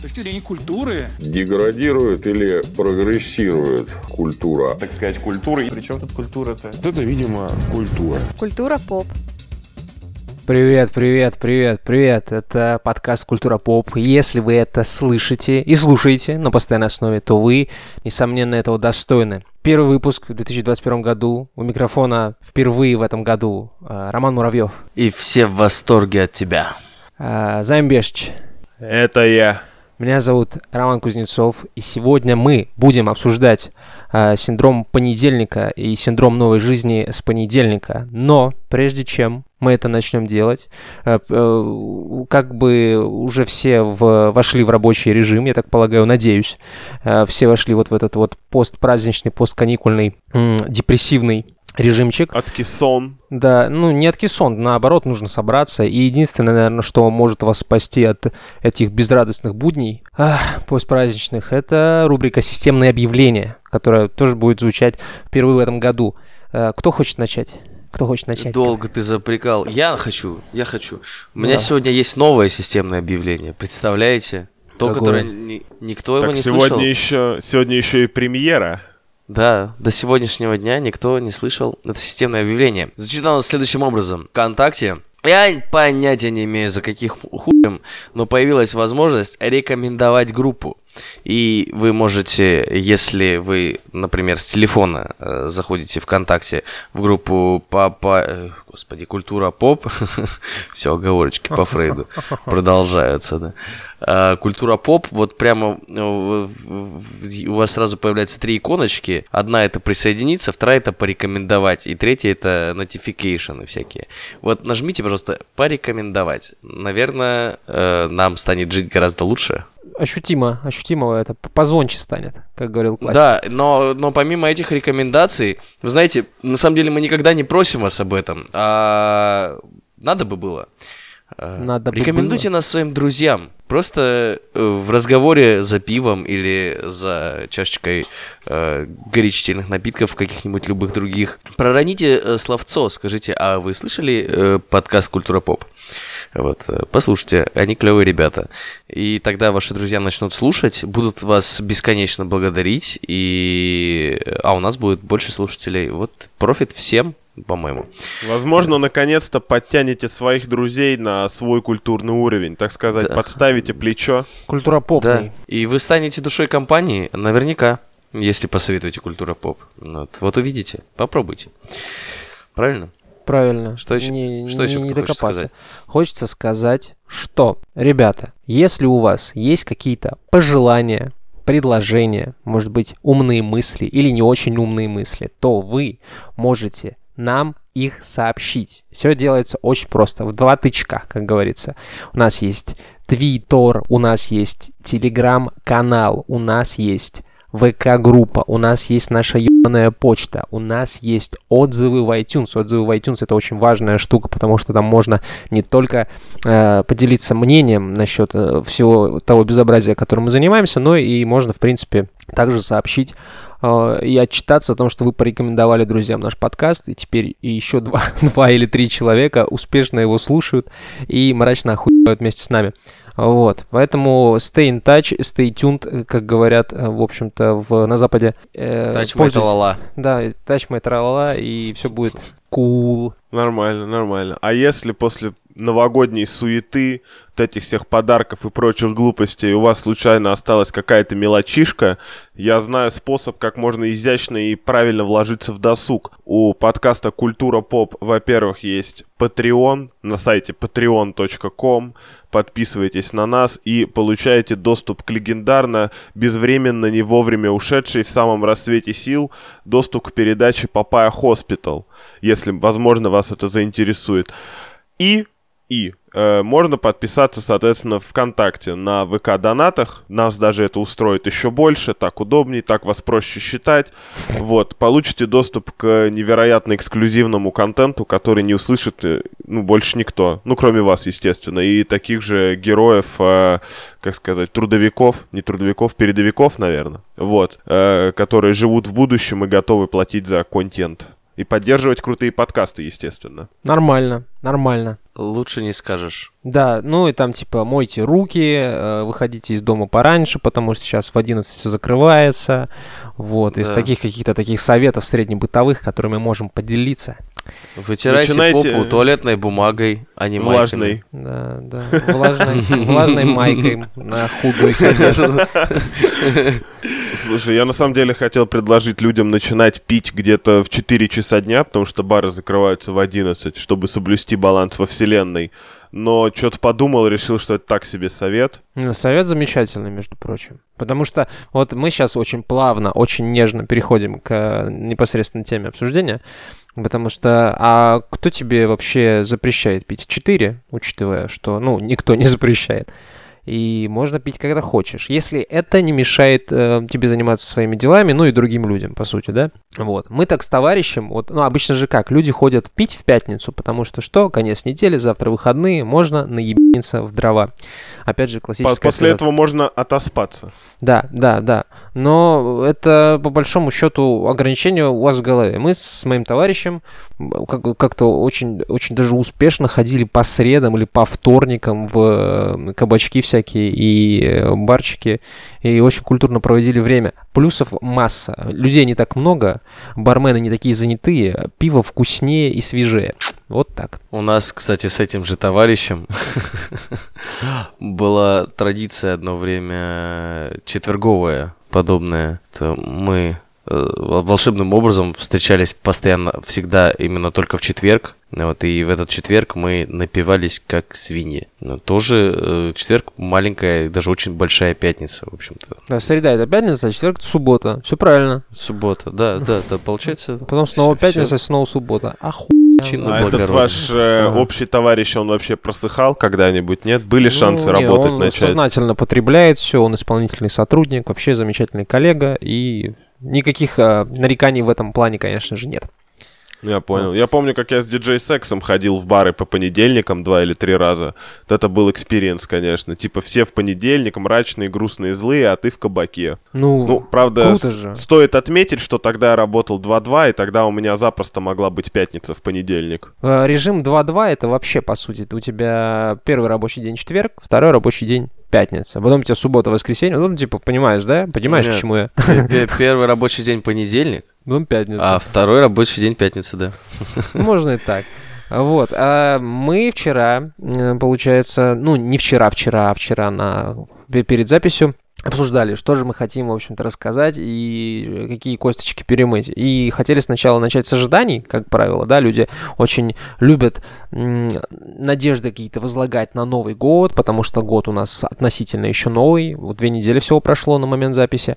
С точки зрения культуры. Деградирует или прогрессирует культура? Так сказать, культура. Причем тут культура-то? Вот это, видимо, культура. Культура поп. Привет, привет, привет, привет. Это подкаст «Культура поп». Если вы это слышите и слушаете на постоянной основе, то вы, несомненно, этого достойны. Первый выпуск в 2021 году. У микрофона впервые в этом году э, Роман Муравьев. И все в восторге от тебя. Э, Займ Бешч. Это я. Меня зовут Роман Кузнецов, и сегодня мы будем обсуждать э, синдром понедельника и синдром новой жизни с понедельника. Но прежде чем мы это начнем делать, э, э, как бы уже все в, вошли в рабочий режим, я так полагаю, надеюсь, э, все вошли вот в этот вот постпраздничный, постканикульный, м, депрессивный режимчик. Откисон. Да, ну не откисон, наоборот, нужно собраться. И единственное, наверное, что может вас спасти от этих безрадостных будней ах, постпраздничных, это рубрика «Системные объявления», которая тоже будет звучать впервые в этом году. Э, Кто хочет начать? Кто хочет начать? Долго ты запрекал. Я хочу, я хочу. У меня Да. сегодня есть новое системное объявление. Представляете? То, Какое? которое ни- никто его Так не сегодня слышал. еще, сегодня еще и премьера. Да, до сегодняшнего дня никто не слышал это системное объявление. Звучит оно следующим образом. Вконтакте я понятия не имею, за каких хуем, но появилась возможность рекомендовать группу. И вы можете, если вы, например, с телефона э, заходите ВКонтакте в группу папа, э, господи, культура поп, все оговорочки по Фрейду продолжаются, да. А, Культура поп, вот прямо э, у вас сразу появляются три иконочки. Одна это присоединиться, вторая это порекомендовать, и третья это notification всякие. Вот нажмите, пожалуйста, порекомендовать. Наверное, э, нам станет жить гораздо лучше. Ощутимо, ощутимо это позвонче станет, как говорил классик. Да, но, но помимо этих рекомендаций, вы знаете, на самом деле мы никогда не просим вас об этом, а надо бы было. Э, Надо бы Рекомендуйте нас своим друзьям. Просто э, в разговоре за пивом или за чашечкой э, горячительных напитков, каких-нибудь любых других. Пророните э, словцо, скажите, а вы слышали э, подкаст «Культура поп»? Вот, послушайте, они клевые ребята. И тогда ваши друзья начнут слушать, будут вас бесконечно благодарить, и... а у нас будет больше слушателей. Вот профит всем, по-моему. Возможно, наконец-то подтянете своих друзей на свой культурный уровень, так сказать, Да. подставите плечо. Культура поп. Да. И вы станете душой компании, наверняка, если посоветуете культура поп. Вот, вот увидите, попробуйте. Правильно? Правильно. Что еще- Не, что еще не- докопаться. сказать? Хочется сказать, что, ребята, если у вас есть какие-то пожелания, предложения, может быть, умные мысли или не очень умные мысли, то вы можете нам их сообщить. Все делается очень просто, в два тычка, как говорится. У нас есть Твиттер, у нас есть Телеграм-канал, у нас есть ВК-группа, у нас есть наша ебаная почта, у нас есть отзывы в iTunes. Отзывы в iTunes это очень важная штука, потому что там можно не только э, поделиться мнением насчет э, всего того безобразия, которым мы занимаемся, но и можно, в принципе, также сообщить и отчитаться о том, что вы порекомендовали друзьям наш подкаст, и теперь еще два, два или три человека успешно его слушают и мрачно охуевают вместе с нами. Вот, поэтому stay in touch, stay tuned, э, как говорят, э, в общем-то, в, на Западе. Э, мой пользуйтесь- талала. Да, touch my тралала, и все будет cool. Нормально, нормально. А если после новогодней суеты, вот этих всех подарков и прочих глупостей у вас случайно осталась какая-то мелочишка, я знаю способ, как можно изящно и правильно вложиться в досуг. У подкаста «Культура поп», во-первых, есть Patreon на сайте patreon.com. Подписывайтесь на нас и получаете доступ к легендарно, безвременно, не вовремя ушедшей в самом рассвете сил, доступ к передаче «Papaya Hospital», если, возможно, вас это заинтересует. И, и э, можно подписаться, соответственно, ВКонтакте на ВК-донатах. Нас даже это устроит еще больше, так удобнее, так вас проще считать. Вот, получите доступ к невероятно эксклюзивному контенту, который не услышит, э, ну, больше никто. Ну, кроме вас, естественно. И таких же героев, э, как сказать, трудовиков, не трудовиков, передовиков, наверное. Вот, э, которые живут в будущем и готовы платить за контент И поддерживать крутые подкасты, естественно. Нормально, нормально. Лучше не скажешь. Да, ну и там типа мойте руки, э, выходите из дома пораньше, потому что сейчас в 11 все закрывается. Вот, из Да. таких каких-то таких советов среднебытовых, которыми мы можем поделиться. Вытирайте Начинайте- попу туалетной бумагой, а не майками. Влажный. Да, да, влажной, влажной майкой на худой. Слушай, я на самом деле хотел предложить людям начинать пить где-то в 4 часа дня, потому что бары закрываются в 11, чтобы соблюсти баланс во вселенной. Но что-то подумал, решил, что это так себе совет. Ну, Совет замечательный, между прочим. Потому что вот мы сейчас очень плавно, очень нежно переходим к э, непосредственно теме обсуждения. Потому что, а кто тебе вообще запрещает пить? Четыре, учитывая, что, ну, никто не запрещает. И можно пить, когда хочешь. Если это не мешает э, тебе заниматься своими делами, ну и другим людям, по сути, да? Вот. Мы так с товарищем, вот, ну, обычно же как, люди ходят пить в пятницу, потому что что, конец недели, завтра выходные, можно наебниться в дрова. Опять же, классическая... После этого можно отоспаться. Да, да, да. Но это, по большому счету, ограничение у вас в голове. Мы с моим товарищем как- как-то очень, очень даже успешно ходили по средам или по вторникам в э, кабачки всякие и э, барчики, и очень культурно проводили время. Плюсов масса. Людей не так много, бармены не такие занятые, пиво вкуснее и свежее. Вот так. У нас, кстати, с этим же товарищем была традиция одно время четверговая подобная. Это мы э, вол- волшебным образом встречались постоянно, всегда именно только в четверг. Вот, и в этот четверг мы напивались как свиньи. Но тоже э, четверг маленькая, даже очень большая пятница, в общем-то. Да, среда это пятница, а четверг это суббота. Все правильно. Суббота, да, да, да, получается. Потом снова пятница, снова суббота. Оху... чинно а этот ваш э, Ага. общий товарищ, он вообще просыхал когда-нибудь, нет? Были Ну, шансы не, работать он начать? сознательно потребляет все, он исполнительный сотрудник, вообще замечательный коллега, и никаких а, нареканий в этом плане, конечно же, нет. Я понял. Я помню, как я с диджей-сексом ходил в бары по понедельникам два или три раза. Вот это был experience, конечно. Типа все в понедельник, мрачные, грустные, злые, а ты в кабаке. Ну, Ну, правда, круто же. стоит отметить, что тогда я работал 2-2, и тогда у меня запросто могла быть пятница в понедельник. э, режим 2.2 это вообще, по сути, у тебя первый рабочий день четверг, второй рабочий день пятница, потом у тебя суббота, воскресенье, ну, типа, понимаешь, да? Понимаешь, Нет. к чему я? Пе- пе- Первый рабочий день понедельник, Потом пятница. а второй рабочий день пятница, да. Можно и так. Вот. А мы вчера, э, получается, ну, не вчера, вчера, а вчера на, пе- перед записью обсуждали, что же мы хотим, в общем-то, рассказать и какие косточки перемыть. И хотели сначала начать с ожиданий, как правило, да, люди очень любят надежды какие-то возлагать на Новый год, потому что год у нас относительно еще новый, вот две недели всего прошло на момент записи.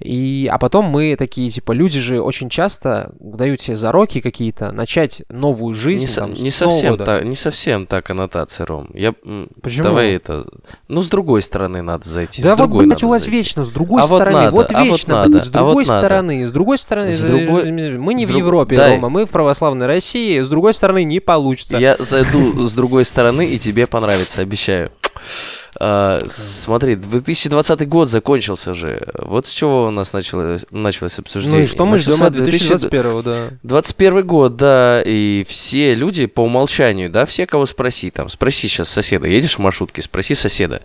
И, а потом мы такие, типа, люди же очень часто дают себе зароки какие-то, начать новую жизнь. Не, со- там, не с Нового совсем года. так, не совсем так аннотация, Ром. Я, Почему? Давай это... Ну, с другой стороны надо зайти. Да с вот, другой блядь, надо у вас зайти. вечно, с другой А вот стороны, надо, вот а вот вечно, надо, блядь, с а вот другой надо. стороны, с другой стороны, С другой- мы не в друг- Европе, дай. Рома, мы в православной России, с другой стороны, не получится. Я зайду с другой стороны, и тебе понравится, обещаю. А, смотри, 2020 год закончился же. Вот с чего у нас началось, началось обсуждение. Ну и что мы ждем от 2021 да. 21 год, да, и все люди по умолчанию, да, все, кого спроси, там, спроси сейчас соседа, едешь в маршрутке, спроси соседа,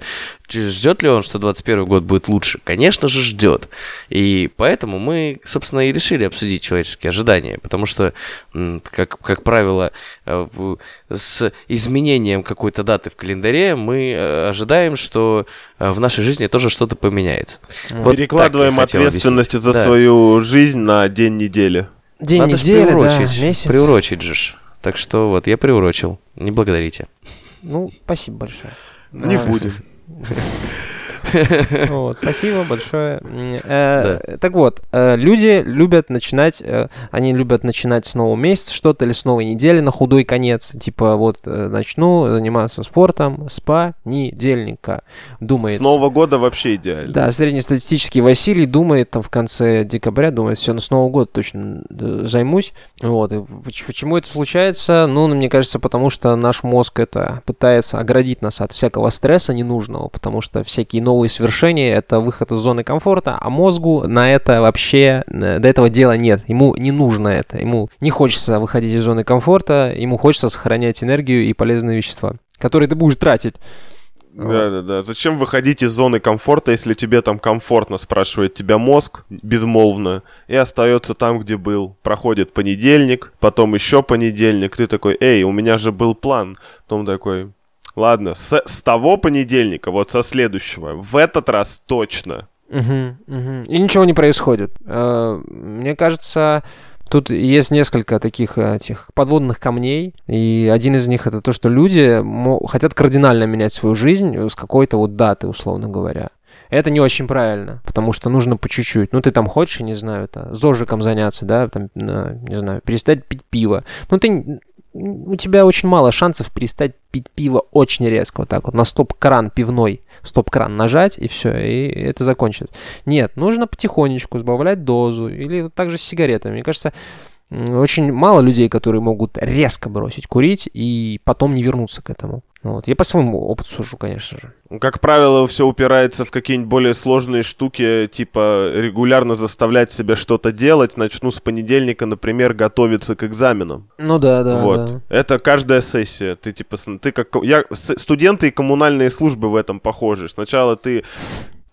ждет ли он, что 21 год будет лучше? Конечно же ждет. И поэтому мы, собственно, и решили обсудить человеческие ожидания, потому что, как, как правило, э, с изменением какой-то даты в календаре мы э, ожидаем, что э, в нашей жизни тоже что-то поменяется. Вот Перекладываем ответственность объяснить. за Да. свою жизнь на день недели. День Надо недели, да, приурочить, месяц. приурочить же. ж. Так что вот, я приурочил. Не благодарите. Ну, спасибо большое. Не Да. будем. Вот, спасибо большое. Э, Так вот, э, люди любят начинать, э, они любят начинать с нового месяца что-то или с новой недели на худой конец. Типа вот начну заниматься спортом с понедельника. Думает. С Нового года вообще идеально. Да, среднестатистический Василий думает там в конце декабря, думает, все, с Нового года точно займусь. Вот, и поч- почему это случается? Ну, мне кажется, потому что наш мозг это пытается оградить нас от всякого стресса ненужного, потому что всякие новые и свершение, это выход из зоны комфорта, а мозгу на это вообще, э, до этого дела нет. Ему не нужно это, ему не хочется выходить из зоны комфорта, ему хочется сохранять энергию и полезные вещества, которые ты будешь тратить. Да, да, да. Зачем выходить из зоны комфорта, если тебе там комфортно, спрашивает тебя мозг безмолвно, и остается там, где был. Проходит понедельник, потом еще понедельник, ты такой, эй, у меня же был план. Потом такой, ладно, с, с того понедельника, вот со следующего, в этот раз точно. Угу, угу. И ничего не происходит. Э, Мне кажется, Тут есть несколько таких этих подводных камней, и один из них это то, что люди хотят кардинально менять свою жизнь с какой-то вот даты, условно говоря. Это не очень правильно, потому что нужно по чуть-чуть. Ну, ты там хочешь, не знаю, это, зожиком заняться, да, там, не знаю, перестать пить пиво. Ну, ты, у тебя очень мало шансов перестать пить пиво очень резко, вот так вот, на стоп-кран пивной, стоп-кран нажать, и все, и это закончится. Нет, нужно потихонечку сбавлять дозу, или вот так же с сигаретами. Мне кажется, очень мало людей, которые могут резко бросить курить и потом не вернуться к этому. Вот. Я по своему опыту сужу, конечно же. Как правило, все упирается в какие-нибудь более сложные штуки, типа регулярно заставлять себя что-то делать. Начну с понедельника, например, готовиться к экзаменам. Ну да, да, вот. да. Это каждая сессия. Ты типа, ты как я студенты и коммунальные службы в этом похожи. Сначала ты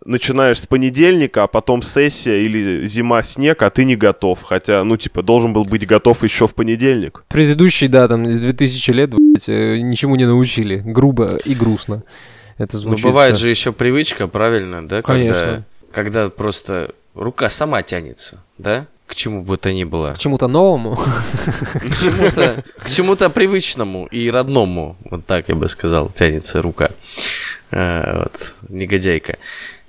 начинаешь с понедельника, а потом сессия или зима снег, а ты не готов. Хотя, ну типа, должен был быть готов еще в понедельник. Предыдущие, да, там 2000 лет, блядь, э, ничему не научили. Грубо и грустно. Это Ну, звучит. бывает всё. же еще привычка, правильно, да? Конечно. Когда, когда просто рука сама тянется, да? К чему бы то ни было. К чему-то новому. К чему-то, к чему-то привычному и родному, вот так я бы сказал, тянется рука. Э, вот, негодяйка.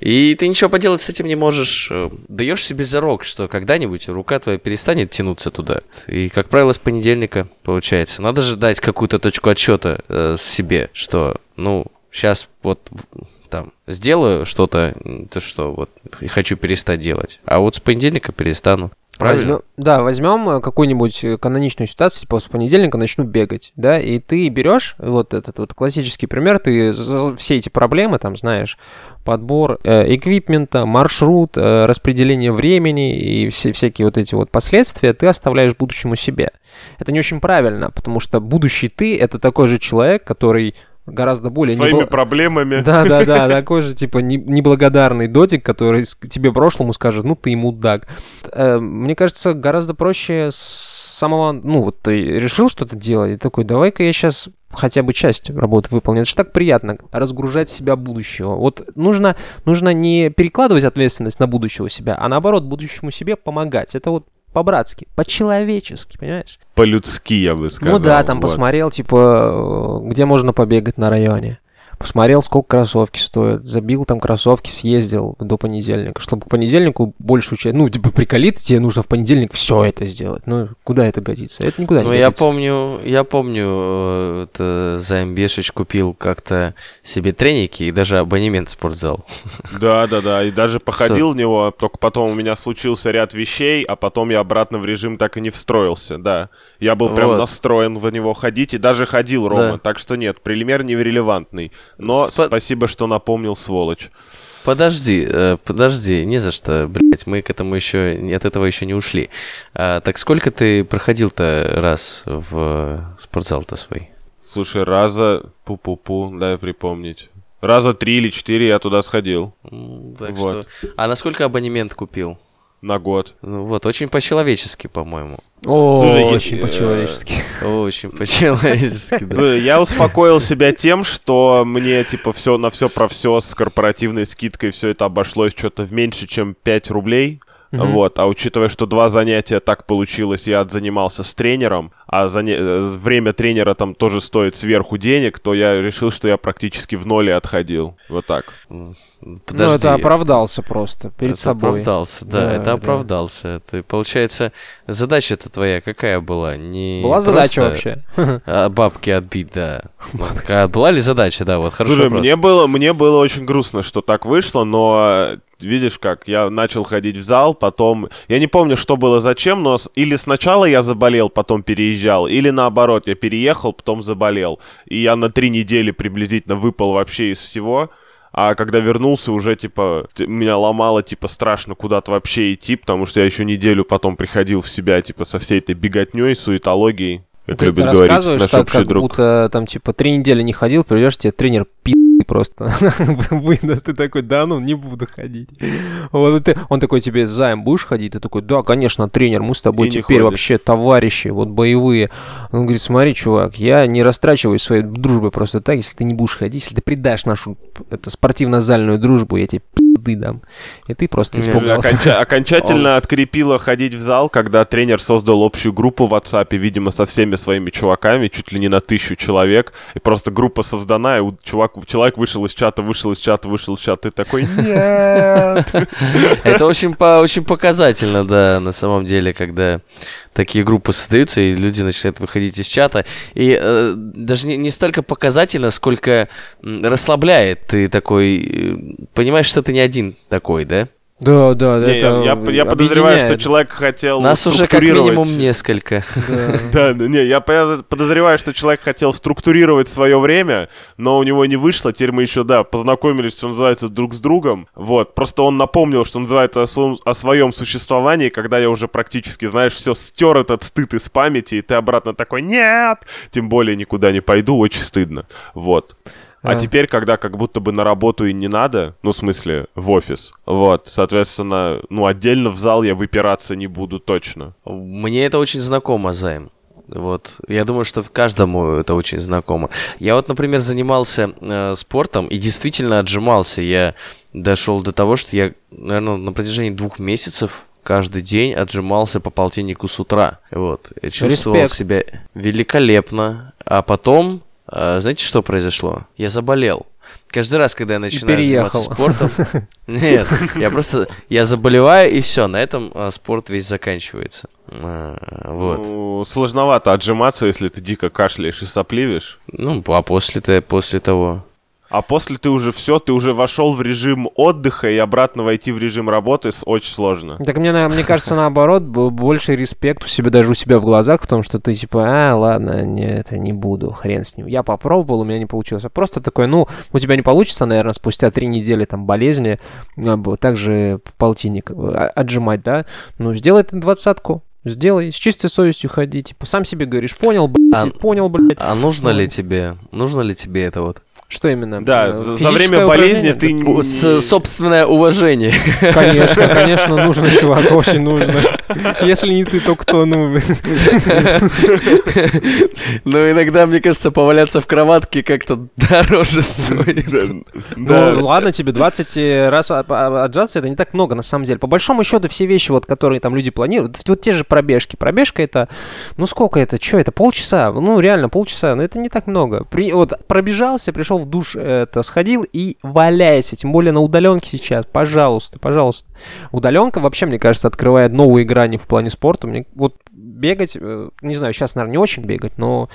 И ты ничего поделать с этим не можешь. Э, Даешь себе зарок, что когда-нибудь рука твоя перестанет тянуться туда. И, как правило, с понедельника получается. Надо же дать какую-то точку отсчета э, себе, что, ну, сейчас вот там сделаю что-то, то что вот хочу перестать делать. А вот с понедельника перестану. Возьмем- да, возьмем э, какую-нибудь э, каноничную ситуацию, типа с понедельника начну бегать, да, и ты берешь вот этот вот классический пример, ты все эти проблемы, там, знаешь, подбор э, эквипмента, маршрут, э, распределение времени и все всякие вот эти вот последствия ты оставляешь будущему себе. Это не очень правильно, потому что будущий ты — это такой же человек, который гораздо более... Своими небл- проблемами. да, да, да, такой же, типа, не- неблагодарный дотик, который тебе прошлому скажет, ну, ты мудак. Э, Мне кажется, гораздо проще с самого... Ну, вот ты решил что-то делать, и такой, давай-ка я сейчас хотя бы часть работы выполню. Это же так приятно, разгружать себя будущего. Вот нужно, нужно не перекладывать ответственность на будущего себя, а наоборот, будущему себе помогать. Это вот по-братски, по-человечески, понимаешь? По-людски, я бы сказал. Ну да, там вот. посмотрел, типа, э, где можно побегать на районе. Посмотрел, сколько кроссовки стоят. Забил там кроссовки, съездил до понедельника. Чтобы к понедельнику большую часть... Ну, типа, приколиться, тебе нужно в понедельник все это сделать. Ну, куда это годится? Это никуда Ну, не я годится. помню, я помню, э, это Займбешич купил как-то себе треники и даже абонемент в спортзал. Да, да, да. И даже походил в него, только потом у меня случился ряд вещей, а потом я обратно в режим так и не встроился. Да. Я был прям Вот. настроен в него ходить и даже ходил, Рома. Да. Так что нет, пример нерелевантный. Но Спа- спасибо, что напомнил, сволочь. Подожди, э, подожди, не за что, блядь, мы к этому еще, от этого еще не ушли. А, так сколько ты проходил-то раз в спортзал-то свой? Слушай, раза... Пу-пу-пу, дай припомнить. Раза три или четыре я туда сходил. Так Вот. что... А на сколько абонемент купил? На год. Ну вот, очень по-человечески, по-моему. О, Слушай, я- очень э, по-человечески. Очень по-человечески, да. Я успокоил себя тем, что мне, типа, все на все про все с корпоративной скидкой все это обошлось что-то в меньше, чем 5 рублей. Мгм. Вот, а учитывая, что два занятия так получилось, я отзанимался с тренером, а заня- э, время тренера там тоже стоит сверху денег, то я решил, что я практически в ноле отходил. Вот так. Ну, Подожди. это оправдался просто перед это собой. оправдался, да, Да, это да. оправдался. Ты, получается, задача-то твоя какая была? Не Была задача просто, вообще. а, бабки отбить, да. Такая была ли задача, да, вот хорошо. Слушай, мне было, мне было очень грустно, что так вышло, но видишь как, я начал ходить в зал, потом... Я не помню, что было зачем, но или сначала я заболел, потом переезжал, или наоборот, я переехал, потом заболел. И я на три недели приблизительно выпал вообще из всего. А когда вернулся, уже, типа, меня ломало, типа, страшно куда-то вообще идти, потому что я еще неделю потом приходил в себя, типа, со всей этой беготней, суетологией. Как Ты, любит ты говорить рассказываешь наш так, как друг. будто там типа три недели не ходил, придешь, тебе тренер пи просто выдаст, ты такой, да ну, не буду ходить. Вот, ты, он такой тебе, займ, будешь ходить? Ты такой, да, конечно, тренер, мы с тобой И теперь вообще товарищи, вот боевые. Он говорит, смотри, чувак, я не растрачиваю своей дружбой просто так, если ты не будешь ходить, если ты предашь нашу это, спортивно-зальную дружбу, я тебе пизды дам. И ты просто испугался. Оконча- окончательно открепило ходить в зал, когда тренер создал общую группу в WhatsApp, видимо, со всеми своими чуваками, чуть ли не на тысячу человек, и просто группа создана, и чувак, человек вышел из чата, вышел из чата, вышел из чата, и такой, нет. Это очень, по, очень показательно, да, на самом деле, когда такие группы создаются, и люди начинают выходить из чата. И э, даже не, не столько показательно, сколько расслабляет. Ты такой, э, понимаешь, что ты не один такой, да? Да, да, Не, это я, я- я подозреваю, что человек хотел Нас уже как минимум несколько. Да. Не, я по- подозреваю, что человек хотел структурировать свое время, но у него не вышло. Теперь мы еще, да, познакомились, что называется, друг с другом. Вот, просто он напомнил, что называется, о своем существовании, когда я уже практически, знаешь, все стер этот стыд из памяти, и ты обратно такой, нет, тем более никуда не пойду, очень стыдно. Вот. А А. теперь, когда как будто бы на работу и не надо, ну, в смысле, в офис, вот, соответственно, ну, отдельно в зал я выпираться не буду точно. Мне это очень знакомо, Займ. Вот. Я думаю, что каждому это очень знакомо. Я вот, например, занимался э, спортом и действительно отжимался. Я дошел до того, что я, наверное, на протяжении двух месяцев каждый день отжимался по полтиннику с утра. Вот. Я чувствовал Респект. себя великолепно. А потом, знаете, что произошло? Я заболел. Каждый раз, когда я начинаю заниматься спортом... Нет, я просто... Я заболеваю, и все, на этом э, спорт весь заканчивается. Э, Вот. Ну, сложновато отжиматься, если ты дико кашляешь и сопливишь. Ну, а после, -то, после того... А после ты уже все, ты уже вошел в режим отдыха, и обратно войти в режим работы с- очень сложно. Так мне, мне кажется, наоборот, был больше респект у себя, даже у себя в глазах, в том, что ты типа, а, ладно, не, это не буду, хрен с ним. Я попробовал, у меня не получилось. А просто такой, ну, у тебя не получится, наверное, спустя три недели там болезни, также полтинник а, отжимать, да? Ну, сделай ты двадцатку. Сделай, с чистой совестью ходи, типа, сам себе говоришь, понял, блядь, А- понял, блядь. А нужно ли Ну. тебе? Нужно ли тебе это вот? Что именно? Да, Э, за, время болезни ты с- собственное уважение. Конечно, конечно, нужно, чувак, очень нужно. Если не ты, то кто, ну... Но иногда, мне кажется, поваляться в кроватке как-то дороже стоит. Ну, ладно тебе, 20 раз а- а- отжаться, это не так много, на самом деле. По большому счету, все вещи, вот, которые там люди планируют, вот те же пробежки. Пробежка это, ну сколько это, что это, полчаса? Ну, реально, полчаса, но это не так много. При, вот пробежался, пришел в душ, это, сходил и валяйся, тем более на удаленке сейчас, пожалуйста, пожалуйста. Удаленка вообще, мне кажется, открывает новые грани в плане спорта. Мне вот бегать, э, не знаю, сейчас, наверное, не очень бегать, но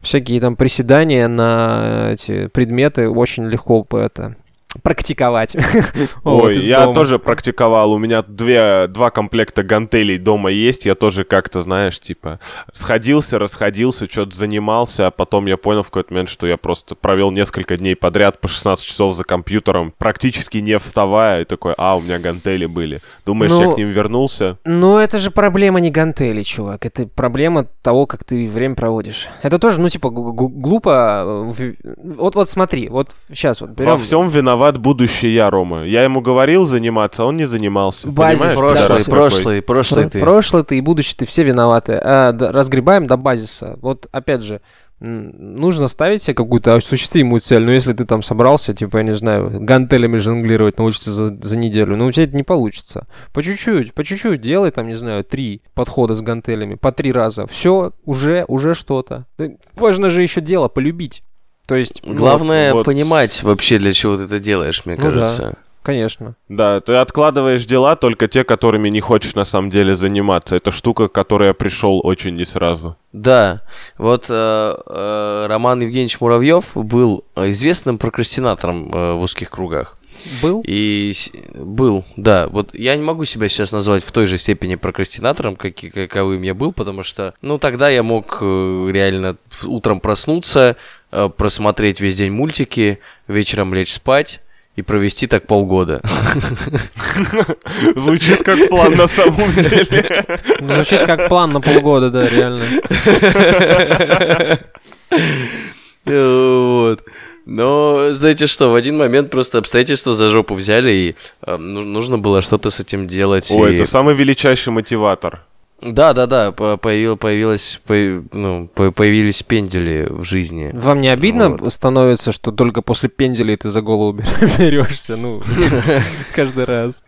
всякие там приседания на эти предметы очень легко это практиковать. Ой, я дома. тоже практиковал. У меня две, два комплекта гантелей дома есть. Я тоже как-то, знаешь, типа, сходился, расходился, что-то занимался, а потом я понял в какой-то момент, что я просто провел несколько дней подряд по 16 часов за компьютером, практически не вставая, и такой, а, у меня гантели были. Думаешь, я Ну, к ним вернулся? Ну, это же проблема не гантели, чувак. Это проблема того, как ты время проводишь. Это тоже, ну, типа, глупо. э, Вот, вот смотри, вот сейчас вот берем... Во всем виноват будущий я, Рома. Я ему говорил заниматься, а он не занимался. Базис, Понимаешь, Прошлый, прошлый, прошлый Про- ты. Прошлый ты и будущий ты все виноваты. А, да, разгребаем до базиса. Вот опять же, нужно ставить себе какую-то осуществимую цель. Но если ты там собрался, типа, я не знаю, гантелями жонглировать научиться за, за неделю, ну у тебя это не получится. По чуть-чуть, по чуть-чуть делай там, не знаю, три подхода с гантелями, по три раза. Все, уже, уже что-то. Да важно же еще дело полюбить. То есть, Главное вот. понимать вообще, для чего ты это делаешь, мне Ну да. кажется. конечно. Да, ты откладываешь дела только те, которыми не хочешь на самом деле заниматься. Это штука, к которой я пришел очень не сразу. Да, вот э, э, Роман Евгеньевич Муравьев был э, известным прокрастинатором э, в узких кругах. Был? И был, да. Вот я не могу себя сейчас назвать в той же степени прокрастинатором, как, каковым я был, потому что, ну, тогда я мог э, реально утром проснуться, э, просмотреть весь день мультики, вечером лечь спать и провести так полгода. Звучит как план на самом деле. Звучит как план на полгода, да, реально. Вот. Но, знаете что, в один момент просто обстоятельства за жопу взяли, и э, ну- нужно было что-то с этим делать. Ой, и- это самый величайший мотиватор. Да, да, да, по- появил, появилась, по- ну, по- появились пендели в жизни. Вам не обидно Вот. становится, что только после пенделей ты за голову бер- берешься? Ну, каждый раз.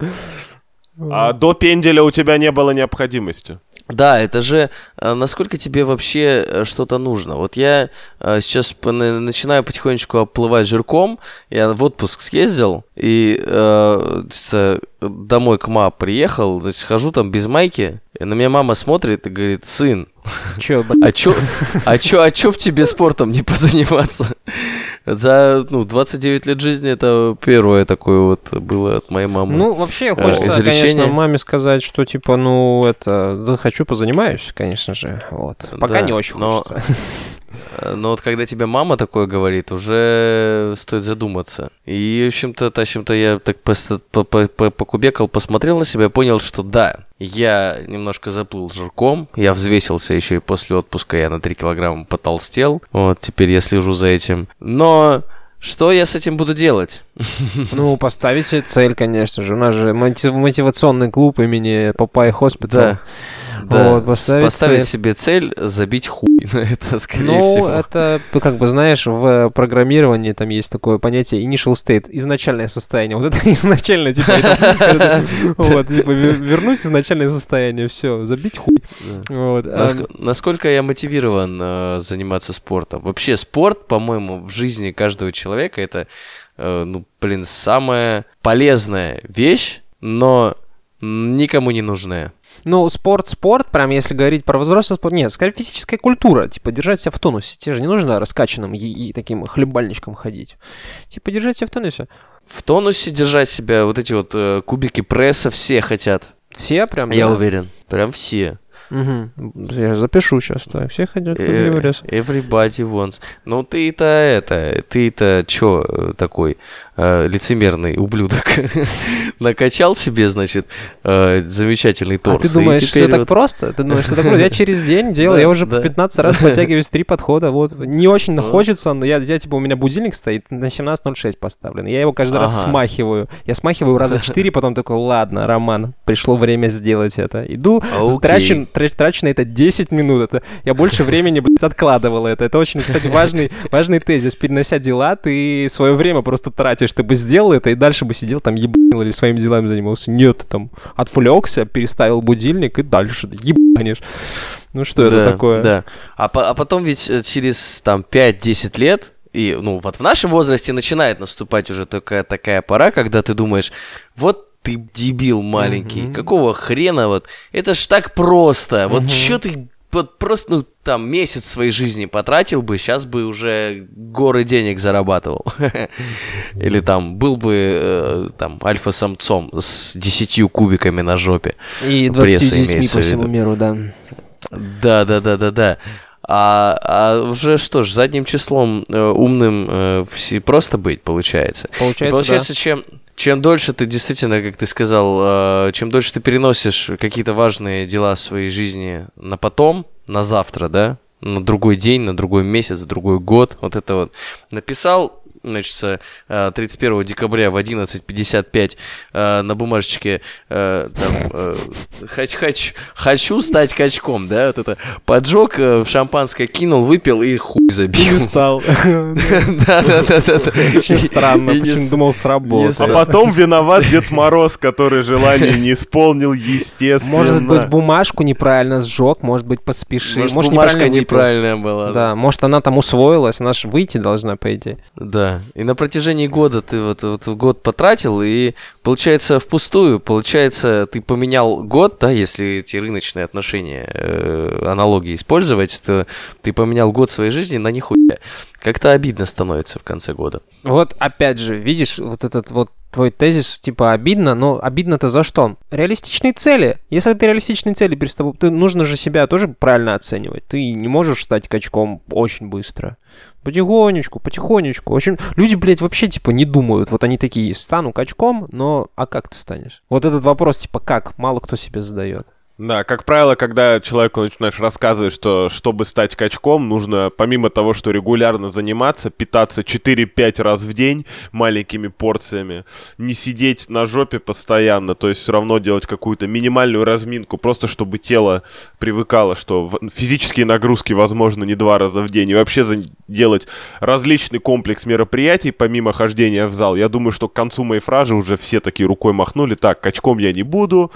А до пенделя у тебя не было необходимости. Да, это же э, насколько тебе вообще э, что-то нужно. Вот я э, сейчас начинаю потихонечку оплывать жирком. Я в отпуск съездил и э, домой к ма приехал, значит, хожу там без майки. И на меня мама смотрит и говорит, сын, блин? а чё, а чё, а чё в тебе спортом не позаниматься? За, ну, 29 лет жизни это первое такое вот было от моей мамы. Ну, вообще, Э, хочется, изречение. конечно, маме сказать, что, типа, ну, это, захочу, позанимаюсь, конечно же, вот. Пока Да, не очень но- хочется. Но вот когда тебе мама такое говорит, уже стоит задуматься. И, в общем-то, в общем-то, я так покубекал, посмотрел на себя, понял, что да, я немножко заплыл жирком, я взвесился еще и после отпуска, я на 3 килограмма потолстел. Вот, теперь я слежу за этим. Но что я с этим буду делать? Ну, поставите цель, конечно же. У нас же мотив- мотивационный клуб имени Papaya Hospital. Да. Да, Вот, поставить поставить, цель. себе цель забить хуй на это, скорее Ну, всего. это, ну, как бы, знаешь, в программировании там есть такое понятие initial state, изначальное состояние. Вот это изначально, типа, это- это- вот, типа, вер- вернуть изначальное состояние, все, забить хуй. А, Наск- Насколько я мотивирован э, заниматься спортом? Вообще спорт, по-моему, в жизни каждого человека это, э, ну, блин, самая полезная вещь, но никому не нужная. Ну, спорт, спорт, прям если говорить про взрослый спорт, нет, скорее физическая культура, типа, держать себя в тонусе. Тебе же не нужно раскачанным и, и таким хлебальничком ходить. Типа, держать себя в тонусе. В тонусе держать себя, вот эти вот э, кубики пресса все хотят. Все прям, Я да? уверен. Прям все. Мгм. Я запишу сейчас, так, все хотят Э, в лес. Everybody wants. Ну ты-то это, ты-то чё э, такой э, лицемерный ублюдок? Накачал себе, значит, э, замечательный А торс. ты и думаешь, все теперь так вот- просто? Ты думаешь, что так просто? Я через день делал, я уже да. по 15 раз подтягиваюсь три подхода, вот. Не очень хочется, но я, я, типа, у меня будильник стоит на 17.06 поставлен. Я его каждый раз смахиваю. Я смахиваю раза 4, потом такой, ладно, Роман, пришло время сделать это. Иду, трачу, тра- трачу на это 10 минут. Это, я больше времени, блядь, откладывал это. Это очень, кстати, важный, важный тезис. Перенося дела, ты свое время просто тратишь. Ты бы сделал это и дальше бы сидел там ебанил или своими делами занимался. Нет, ты там отвлекся, переставил будильник и дальше ебанишь. Ну что это Да, такое? Да. А, по- а потом ведь э, через там 5-10 лет, и, ну, вот в нашем возрасте начинает наступать уже такая, такая пора, когда ты думаешь, вот ты дебил маленький, Мгм. какого хрена вот, это ж так просто, вот Мгм. что ты вот просто, ну, там, месяц своей жизни потратил бы, сейчас бы уже горы денег зарабатывал. Или там, был бы, э, там, альфа-самцом с десятью кубиками на жопе. И Пресса 20 детьми имеется по в всему миру, да. Да, да, да, да, да. А, а уже что ж, задним числом э, умным э, все просто быть, получается. И Получается, получается, чем, чем дольше ты действительно, как ты сказал, э, чем дольше ты переносишь какие-то важные дела в своей жизни на потом, на завтра, да, на другой день, на другой месяц, другой год, вот это вот. Написал, значит, э, 31 декабря в 11.55 э, на бумажечке э, там, э, «Хач- хач- хочу стать качком, да, вот это поджег, э, в шампанское кинул, выпил и хуй забил. Не стал. Да, да, да, да, да. Очень странно, И не почему с- думал не сработает. А потом виноват Дед Мороз, который желание не исполнил, естественно. Может быть, бумажку неправильно сжег, может быть, поспешил. Может, бумажка неправильная была. Да, может, она там усвоилась, она же выйти должна, по идее. Да. И на протяжении года ты вот, вот год потратил, и получается впустую. Получается, ты поменял год, да, если эти рыночные отношения, э, аналогии использовать, то ты поменял год своей жизни на нихуя. Как-то обидно становится в конце года. Вот опять же, видишь, вот этот вот твой тезис, типа, обидно, но обидно-то за что? Реалистичные цели. Если ты реалистичные цели перед тобой, ты нужно же себя тоже правильно оценивать. Ты не можешь стать качком очень быстро. Потихонечку, потихонечку. Общем, люди, блядь, вообще, типа, не думают. Вот они такие, стану качком, но а как ты станешь? Вот этот вопрос, типа, как? Мало кто себе задает. Да, как правило, когда человеку начинаешь рассказывать, что чтобы стать качком, нужно помимо того, что регулярно заниматься, питаться 4-5 раз в день маленькими порциями, не сидеть на жопе постоянно, то есть все равно делать какую-то минимальную разминку, просто чтобы тело привыкало, что физические нагрузки возможны не два раза в день, и вообще делать различный комплекс мероприятий помимо хождения в зал. Я думаю, что к концу моей фразы уже все такие рукой махнули, так, качком я не буду,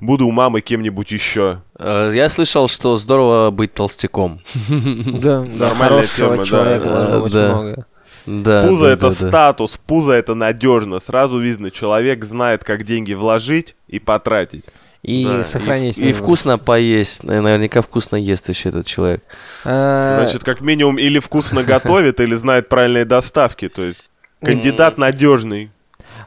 буду у мамы кем-нибудь что-нибудь еще? Э, я слышал, что здорово быть толстяком. Да, нормальная тема, быть много. Да, пузо да, это да, статус, да. пузо это надежно. Сразу видно, человек знает, как деньги вложить и потратить. И да, сохранить. И, и вкусно поесть. Наверняка вкусно ест еще этот человек. А, Значит, как минимум, или вкусно готовит, или знает правильные доставки. То есть кандидат надежный.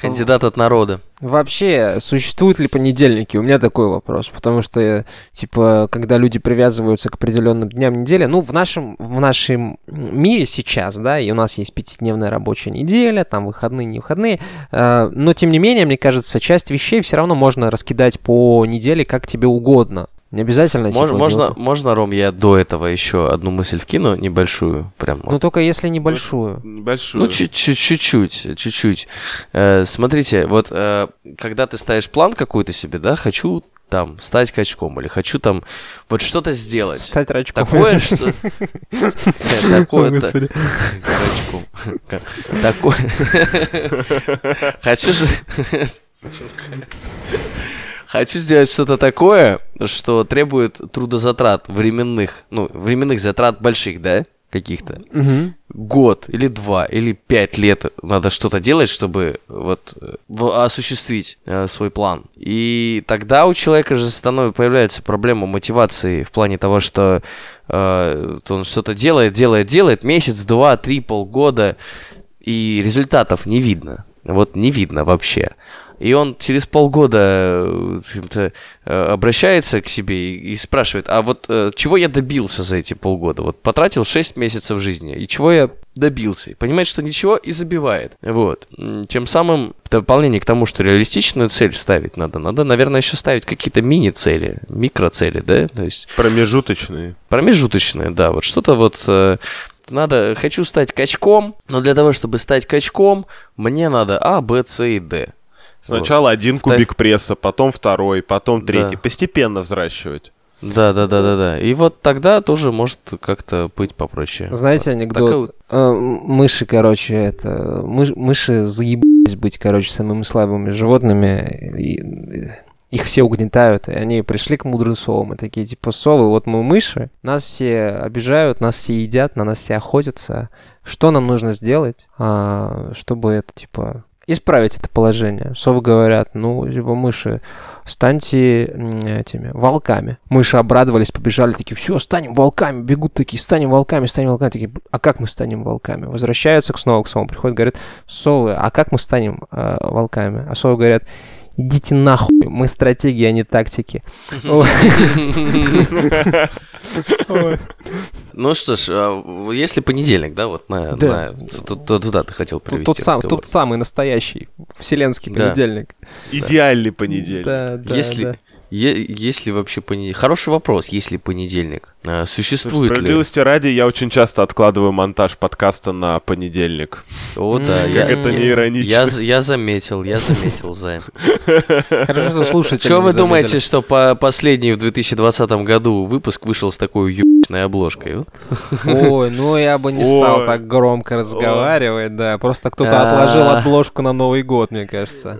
Кандидат от народа. Вообще, существуют ли понедельники? У меня такой вопрос, потому что, типа, когда люди привязываются к определенным дням недели, ну, в нашем, в нашем мире сейчас, да, и у нас есть пятидневная рабочая неделя, там выходные, не выходные, э, но, тем не менее, мне кажется, часть вещей все равно можно раскидать по неделе как тебе угодно. Не обязательно. Мож, типа, можно, делать... можно, Ром, я до этого еще одну мысль вкину, небольшую, прям. Ну только если небольшую. Небольшую. Ну чуть-чуть, чуть-чуть. Э, смотрите, вот э, когда ты ставишь план какой-то себе, да, хочу там стать качком или хочу там вот что-то сделать. Стать рачком. Такое, что... Такое... Такое... Хочу же... Хочу сделать что-то такое, что требует трудозатрат временных, ну, временных затрат больших, да, каких-то. Угу. Год или два или пять лет надо что-то делать, чтобы вот осуществить э, свой план. И тогда у человека же становится, появляется проблема мотивации в плане того, что э, он что-то делает, делает, делает, месяц, два, три, полгода, и результатов не видно. Вот не видно вообще. И он через полгода э, обращается к себе и, и спрашивает, а вот э, чего я добился за эти полгода? Вот потратил 6 месяцев жизни, и чего я добился? И понимает, что ничего, и забивает. Вот. Тем самым, в дополнение к тому, что реалистичную цель ставить надо, надо, наверное, еще ставить какие-то мини-цели, микроцели, да? То есть... Промежуточные. Промежуточные, да. Вот что-то вот э, надо, хочу стать качком, но для того, чтобы стать качком, мне надо А, Б, С и Д. Сначала вот. один кубик пресса, потом второй, потом третий. Да. Постепенно взращивать. Да, да, да, да, да. И вот тогда тоже может как-то быть попроще. Знаете анекдот? Так... А, мыши, короче, это мыш, мыши заебались быть, короче, самыми слабыми животными. И, их все угнетают, и они пришли к мудрым совам, и такие, типа, совы, вот мы мыши, нас все обижают, нас все едят, на нас все охотятся. Что нам нужно сделать, а, чтобы это, типа, исправить это положение. Совы говорят, ну, либо мыши, станьте этими волками. Мыши обрадовались, побежали, такие, все, станем волками, бегут такие, станем волками, станем волками. Такие, а как мы станем волками? Возвращаются к снова к совам, приходят, говорят, совы, а как мы станем э, волками? А совы говорят, идите нахуй, мы стратегии, а не тактики. Ну что ж, а, если понедельник, да, вот на, да. туда ты хотел привести тот, сам, тот самый настоящий вселенский понедельник. Идеальный понедельник. Да, да, если, есть ли вообще понедельник? Хороший вопрос, есть ли понедельник? А, существует ли? Справедливости ради, я очень часто откладываю монтаж подкаста на понедельник. О, да. Как это не иронично. Я, я заметил, я заметил, Займ. Хорошо, что слушайте. Что вы думаете, что по последний в 2020 году выпуск вышел с такой ебучной обложкой? Ой, ну я бы не стал так громко разговаривать, да. Просто кто-то отложил а. обложку на Новый год, мне кажется.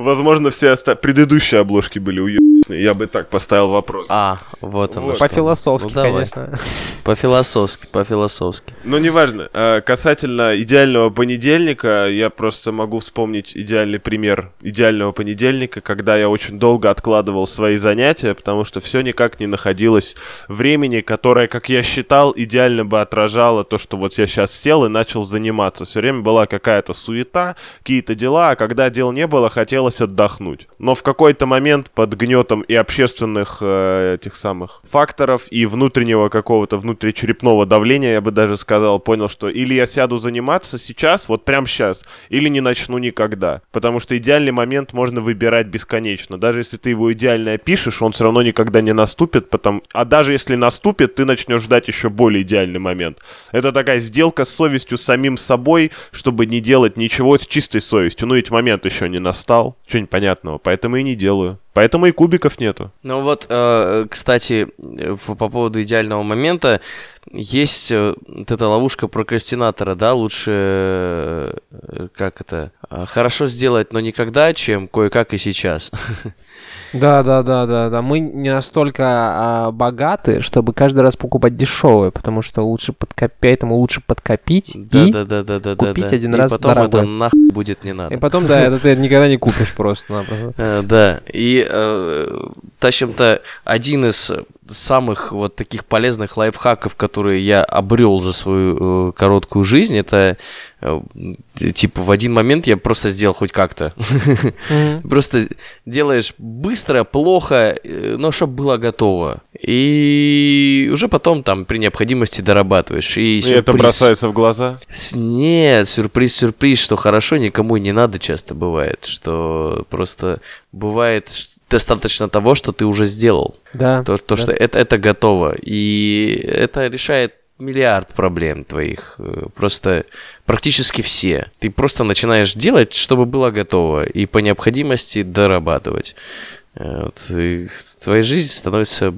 Возможно, все предыдущие обложки были уебаны. Я бы так поставил вопрос. А, вот оно Вот. По-философски, Ну, давай. конечно. По-философски, по-философски. Ну, неважно. Э, Касательно идеального понедельника, я просто могу вспомнить идеальный пример идеального понедельника, когда я очень долго откладывал свои занятия, потому что все никак не находилось времени, которое, как я считал, идеально бы отражало то, что вот я сейчас сел и начал заниматься. Все время была какая-то суета, какие-то дела, а когда дел не было, хотелось отдохнуть. Но в какой-то момент под гнетом и общественных э, этих самых факторов и внутреннего какого-то внутричерепного давления, я бы даже сказал, понял, что или я сяду заниматься сейчас, вот прям сейчас, или не начну никогда. Потому что идеальный момент можно выбирать бесконечно. Даже если ты его идеально опишешь, он все равно никогда не наступит, потом... а даже если наступит, ты начнешь ждать еще более идеальный момент. Это такая сделка с совестью, самим собой, чтобы не делать ничего с чистой совестью. Ну ведь момент еще не настал, чего непонятного, поэтому и не делаю. Поэтому и кубиков нету. Ну вот, э, кстати, по по поводу идеального момента, есть э, вот эта ловушка прокрастинатора, да, лучше, э, как это, э, хорошо сделать, но никогда, чем кое-как и сейчас. Да, да, да, да, да. Мы не настолько а, богаты, чтобы каждый раз покупать дешевое, потому что лучше подкопить, поэтому лучше подкопить и, Да-да-да-да-да. купить один И раз потом это дорогой. нахуй будет не надо. и потом, да, это ты никогда не купишь просто-напросто. Э, Да, и э, тащим-то один из самых вот таких полезных лайфхаков, которые я обрел за свою э, короткую жизнь, это э, типа в один момент я просто сделал хоть как-то. Просто делаешь быстро, плохо, э, но чтобы было готово. И уже потом там при необходимости дорабатываешь. И, И это сюрприз- бросается в глаза. Нет, сюрприз-сюрприз, что хорошо никому не надо часто бывает, что просто бывает ш- достаточно того, что ты уже сделал, Да. то, то да. что это, это готово, и это решает миллиард проблем твоих, э, просто практически все. Ты просто начинаешь делать, чтобы было готово, и по необходимости дорабатывать. Э, вот, и твоя жизнь становится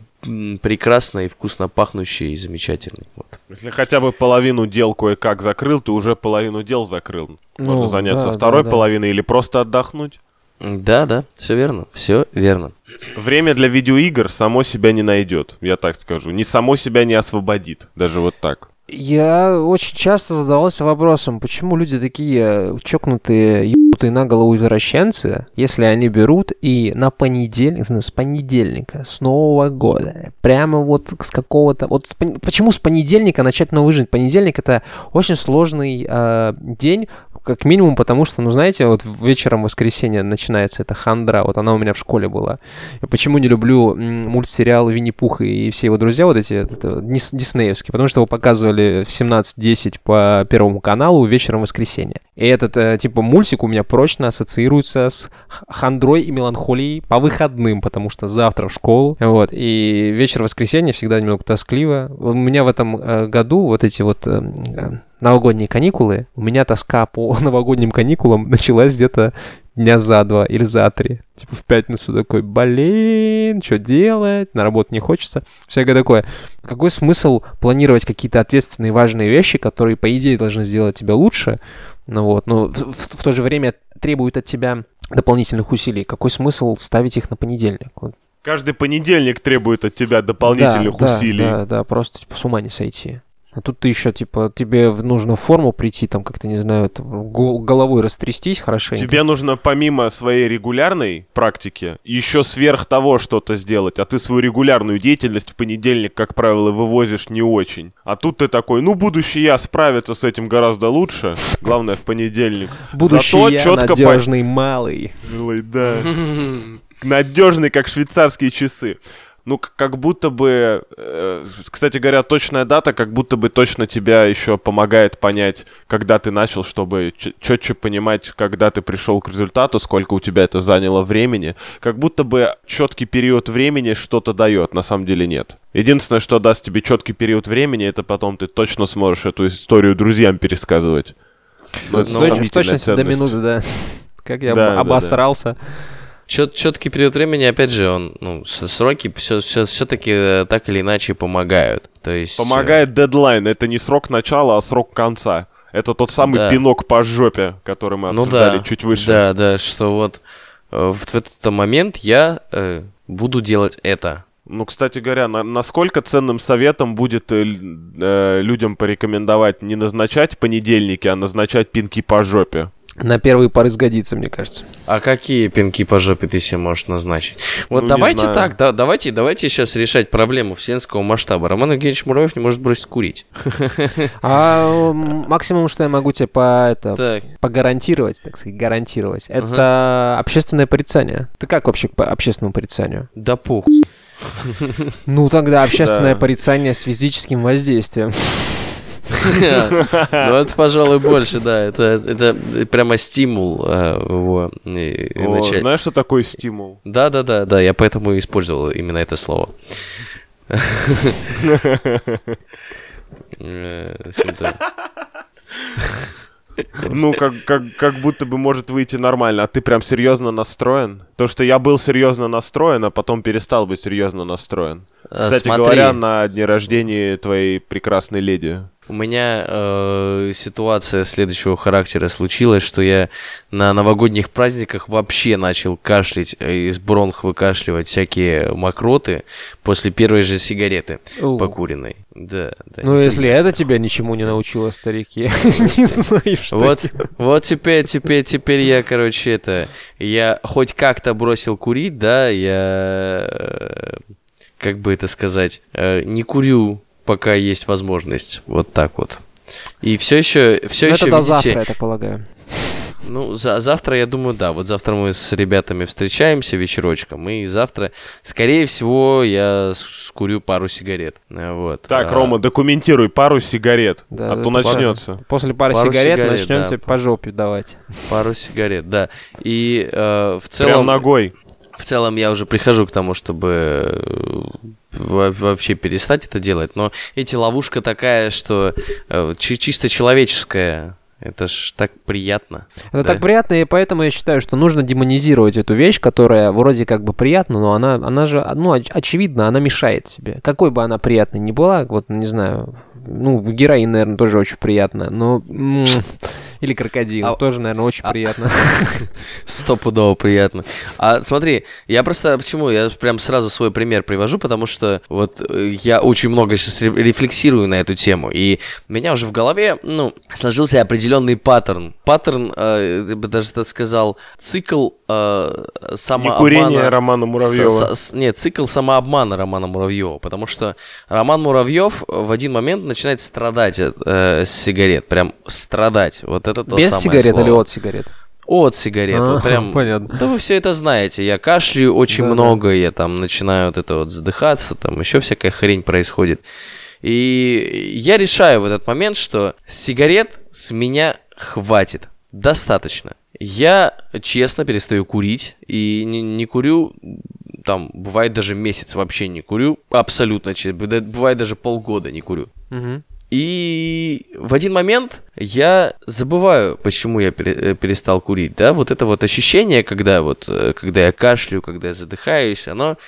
прекрасной, вкусно пахнущей и замечательной. Вот. Если хотя бы половину дел кое-как закрыл, ты уже половину дел закрыл. Ну, Можно заняться да, второй да, да. половиной или просто отдохнуть. Да, да, все верно, все верно. Время для видеоигр само себя не найдет, я так скажу. Не само себя не освободит, даже вот так. Я очень часто задавался вопросом, почему люди такие чокнутые, ебнутые на голову извращенцы, если они берут и на понедельник, с понедельника, с Нового года, прямо вот с какого-то... Вот с почему с понедельника начать новую жизнь? Понедельник — это очень сложный э, день, как минимум потому, что, ну, знаете, вот вечером воскресенья начинается эта хандра, вот она у меня в школе была. Я почему не люблю мультсериал Винни-Пух и все его друзья, вот эти это, дис- диснеевские, потому что его показывали в 17.10 по Первому каналу вечером в воскресенье. И этот, э, типа, мультик у меня прочно ассоциируется с хандрой и меланхолией по выходным, потому что завтра в школу, вот, и вечер воскресенья всегда немного тоскливо. У меня в этом э, году вот эти вот э, э, новогодние каникулы, у меня тоска по новогодним каникулам началась где-то дня за два или за три. Типа в пятницу такой, блин, что делать, на работу не хочется. Всякое такое. Какой смысл планировать какие-то ответственные важные вещи, которые, по идее, должны сделать тебя лучше, ну вот, но в, в- в то же время требуют от тебя дополнительных усилий. Какой смысл ставить их на понедельник? Вот. Каждый понедельник требует от тебя дополнительных да, усилий. Да, да, просто типа с ума не сойти. А тут ты еще, типа, тебе в- нужно в форму прийти, там, как-то, не знаю, там, гол- головой растрястись хорошенько. Тебе нужно помимо своей регулярной практики еще сверх того что-то сделать, а ты свою регулярную деятельность в понедельник, как правило, вывозишь не очень. А тут ты такой, ну, будущий я справится с этим гораздо лучше, главное в понедельник. Будущий Зато я чётко по- надежный малый. Ой, да. Надежный, как швейцарские часы. Ну, как будто бы, э, кстати говоря, точная дата, как будто бы точно тебя еще помогает понять, когда ты начал, чтобы четче понимать, когда ты пришел к результату, сколько у тебя это заняло времени. Как будто бы четкий период времени что-то дает, на самом деле нет. Единственное, что даст тебе четкий период времени, это потом ты точно сможешь эту историю друзьям пересказывать. Но С Ну, сомнительная с точностью до минуты, да. Как я Да, об- да, обосрался. четкий период времени, опять же, он, ну, сроки все, все, все-таки так или иначе помогают. То есть... э, Помогает дедлайн. Это не срок начала, а срок конца. Это тот самый Да. пинок по жопе, который мы Ну обсуждали да, чуть выше. Да, да, что вот э, в, этот момент я э, буду делать это. Ну, кстати говоря, на- насколько ценным советом будет э, э, людям порекомендовать не назначать понедельники, а назначать пинки по жопе? На первый пар сгодится, мне кажется. А какие пинки по жопе ты себе можешь назначить? Вот Ну, давайте так, да, давайте, давайте сейчас решать проблему вселенского масштаба. Роман Евгеньевич Муравьев не может бросить курить. А максимум, что я могу тебе по это Так, погарантировать, так сказать, гарантировать, это общественное порицание. Ты как вообще к общественному порицанию? да пух. Ну тогда общественное Да. порицание с физическим воздействием. Ну, это, пожалуй, больше, да. Это, это прямо стимул э, его начать. знаешь, что такое стимул? Да, да, да, да, я поэтому использовал именно это слово. Э, Ну, как, как, как будто бы может выйти нормально. А ты прям серьезно настроен? То, что я был серьезно настроен, а потом перестал быть серьезно настроен. э, Кстати смотри, говоря, на дне рождения твоей прекрасной леди. У меня э, ситуация следующего характера случилась, что я на новогодних праздниках вообще начал кашлять, э, из бронх выкашливать всякие мокроты после первой же сигареты Оу. покуренной. Да, да. Ну, если это тебя ничему не научило, старик, я не знаю, что Вот, вот теперь, теперь, теперь я, короче, это, я хоть как-то бросил курить, да, я, э, как бы это сказать, э, не курю, пока есть возможность, вот так вот. И все еще, все Ну, еще, это до видите, завтра, я так полагаю. ну, за, завтра, я думаю, да. Вот завтра мы с ребятами встречаемся вечерочком, и завтра, скорее всего, я скурю пару сигарет. Э, Вот. Так, А, Рома, документируй пару сигарет, Да, а да, то да. начнется. После пары Пару сигарет, сигарет, начнем да. тебе по жопе давать. Пару сигарет, да. И э, в Прям целом... ногой. В целом я уже прихожу к тому, чтобы э, во- вообще перестать это делать, но эти ловушка такая, что э, чи- чисто человеческая. Это ж так приятно. Это Да. так приятно, и поэтому я считаю, что нужно демонизировать эту вещь, которая вроде как бы приятна, но она, она же, ну, оч- очевидно, она мешает тебе. Какой бы она приятной ни была, вот, не знаю, ну, героин, наверное, тоже очень приятно, но... м, Или крокодил, А- тоже, наверное, очень а- приятно. Стопудово приятно. А смотри, я просто почему я прям сразу свой пример привожу, потому что вот э, я очень много сейчас рефлексирую на эту тему, и у меня уже в голове, ну, сложился определенный паттерн. Паттерн, э, я бы даже так сказал, цикл э, Не самообмана. курение Романа Муравьева. С- с- нет, цикл самообмана Романа Муравьева, потому что Роман Муравьев в один момент начинает страдать от э, сигарет, прям страдать. Вот это то Без самое сигарет слово. или от сигарет? От сигарет, вот А, прям. понятно. Да вы все это знаете. Я кашляю очень Да-да. много, я там начинаю вот это вот задыхаться, там еще всякая хрень происходит. И я решаю в этот момент, что сигарет с меня хватит. Достаточно. Я честно перестаю курить и не, не курю, там, бывает даже месяц вообще не курю, абсолютно, бывает даже полгода не курю. Мгм. И в один момент я забываю, почему я э, перестал курить, да, вот это вот ощущение, когда вот, э, когда я кашлю, когда я задыхаюсь, оно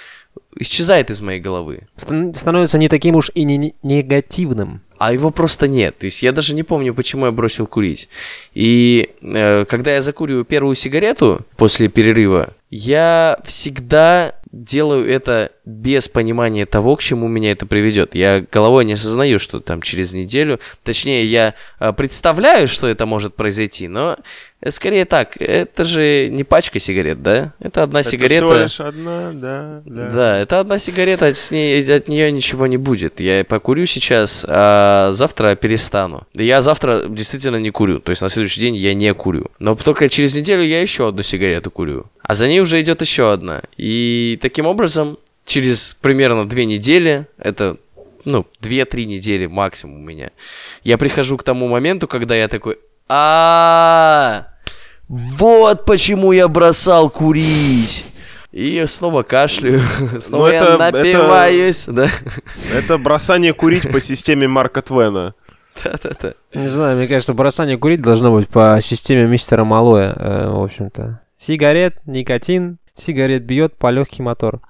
исчезает из моей головы. Стан- Становится не таким уж и не- негативным. А его просто нет. То есть я даже не помню, почему я бросил курить. И э, когда я закуриваю первую сигарету после перерыва, я всегда делаю это без понимания того, к чему меня это приведет. Я головой не осознаю, что там через неделю, точнее, я э, представляю, что это может произойти, но э, скорее так, это же не пачка сигарет, да? Это одна Это сигарета. всего лишь одна, да, да. Да, это одна сигарета, с ней, от нее ничего не будет. Я покурю сейчас, а завтра перестану. Я завтра действительно не курю, то есть на следующий день я не курю. Но только через неделю я еще одну сигарету курю. А за ней уже идет еще одна. И таким образом, через примерно две недели, это ну, 2-3 недели максимум у меня. Я прихожу к тому моменту, когда я такой, а вот почему я бросал курить. И снова кашляю, снова я это- это- напиваюсь, да. Это бросание курить по системе Марка Твена. Да-да-да. Не знаю, мне кажется, бросание курить должно быть по системе мистера Малоя, э, в общем-то. Сигарет, никотин, сигарет бьет по легкий мотор.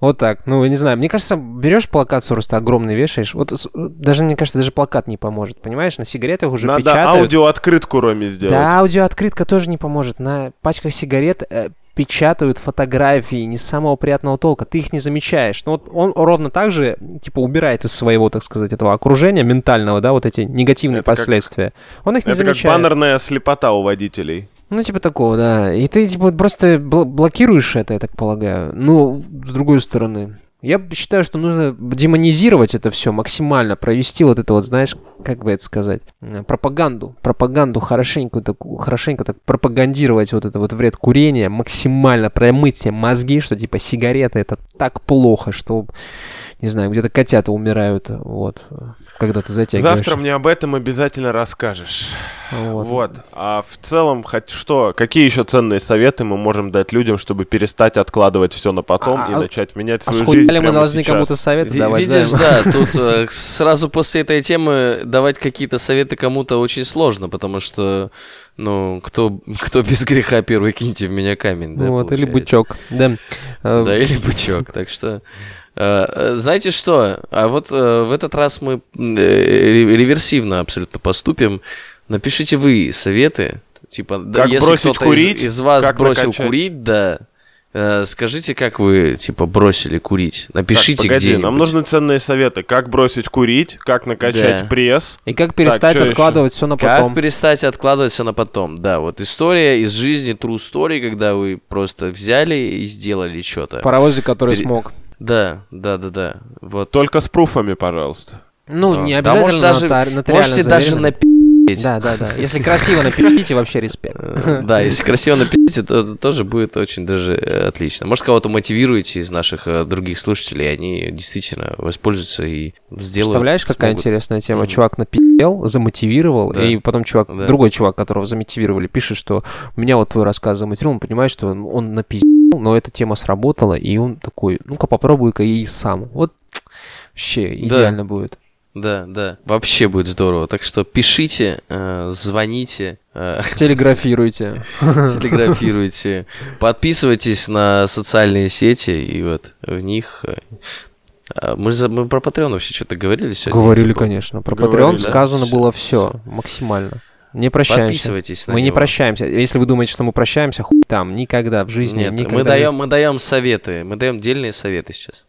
Вот так. Ну, я не знаю. Мне кажется, берешь плакат с просто огромный вешаешь. Вот даже, мне кажется, даже плакат не поможет. Понимаешь, на сигаретах уже Надо печатают. аудиооткрытку Роме сделать. Да, аудиооткрытка тоже не поможет. На пачках сигарет э, печатают фотографии не самого приятного толка, ты их не замечаешь. Но вот он ровно так же, типа, убирает из своего, так сказать, этого окружения ментального, да, вот эти негативные Это как- последствия. Он их не Это как замечает. баннерная слепота у водителей. Ну, типа такого, да. И ты, типа, просто бл- блокируешь это, я так полагаю. Ну, с другой стороны. Я считаю, что нужно демонизировать это все максимально, провести вот это вот, знаешь, как бы это сказать, э, пропаганду, пропаганду хорошенько, такую, хорошенько так пропагандировать вот это вот вред курения, максимально промыть себе мозги, что типа сигареты это так плохо, что, не знаю, где-то котята умирают, вот, когда ты затягиваешь. Завтра мне об этом обязательно расскажешь. Вот. Вот. А в целом, хоть что, какие еще ценные советы мы можем дать людям, чтобы перестать откладывать все на потом А- и а- начать менять А свою схуяли жизнь мы прямо должны сейчас? кому-то советы Ви- давать? Видишь, Займ? да, тут э, сразу после этой темы давать какие-то советы кому-то очень сложно, потому что, ну, кто, кто без греха первый киньте в меня камень, да, вот, или получается. бычок, да. Э, Да, или бычок, так что... э, э, Знаете что? А вот э, в этот раз мы э, реверсивно абсолютно поступим. Напишите вы советы, типа, да, Как если бросить кто-то из- курить, из, вас как бросил накачать. курить, да, э, скажите, как вы, типа, бросили курить. Так, Напишите погоди, где-нибудь. нам нужны ценные советы. Как бросить курить, как накачать Да. пресс. И как перестать ещё? откладывать все на Как потом? перестать откладывать все на потом? Да, вот история из жизни, true story, когда вы просто взяли и сделали что-то. Паровозик, который Пере- смог. Да, да, да, да. Вот. Только с пруфами, пожалуйста. Ну, Да. не Да, обязательно может, даже- нотар- нотариально Можете даже заверено. Напи***ть. Да, да, да. Если красиво напишите, вообще респект. Э, Да, если красиво напишите, то тоже будет очень даже э, отлично. Может, кого-то мотивируете из наших э, других слушателей, они действительно воспользуются и сделают. Представляешь, какая интересная тема? Чувак напи***л, замотивировал, и потом чувак, другой чувак, которого замотивировали, пишет, что меня вот твой рассказ замотивировал, он понимает, что он, напиздел, но эта тема сработала, и он такой, ну-ка попробуй-ка и сам. Вот вообще идеально будет. Да, да. Вообще будет здорово. Так что пишите, э, звоните, э, Телеграфируйте. телеграфируйте, подписывайтесь на социальные сети, и вот в них... э, а Мы, за- мы про Patreon вообще что-то говорили сегодня? Говорили, Типа, конечно. Про Говорили, Patreon да? сказано было всё. все максимально. Не прощаемся. Подписывайтесь на Мы не него. прощаемся. Если вы думаете, что мы прощаемся, хуй там, никогда в жизни, Нет, никогда. мы даем, мы даем советы, мы даем дельные советы сейчас.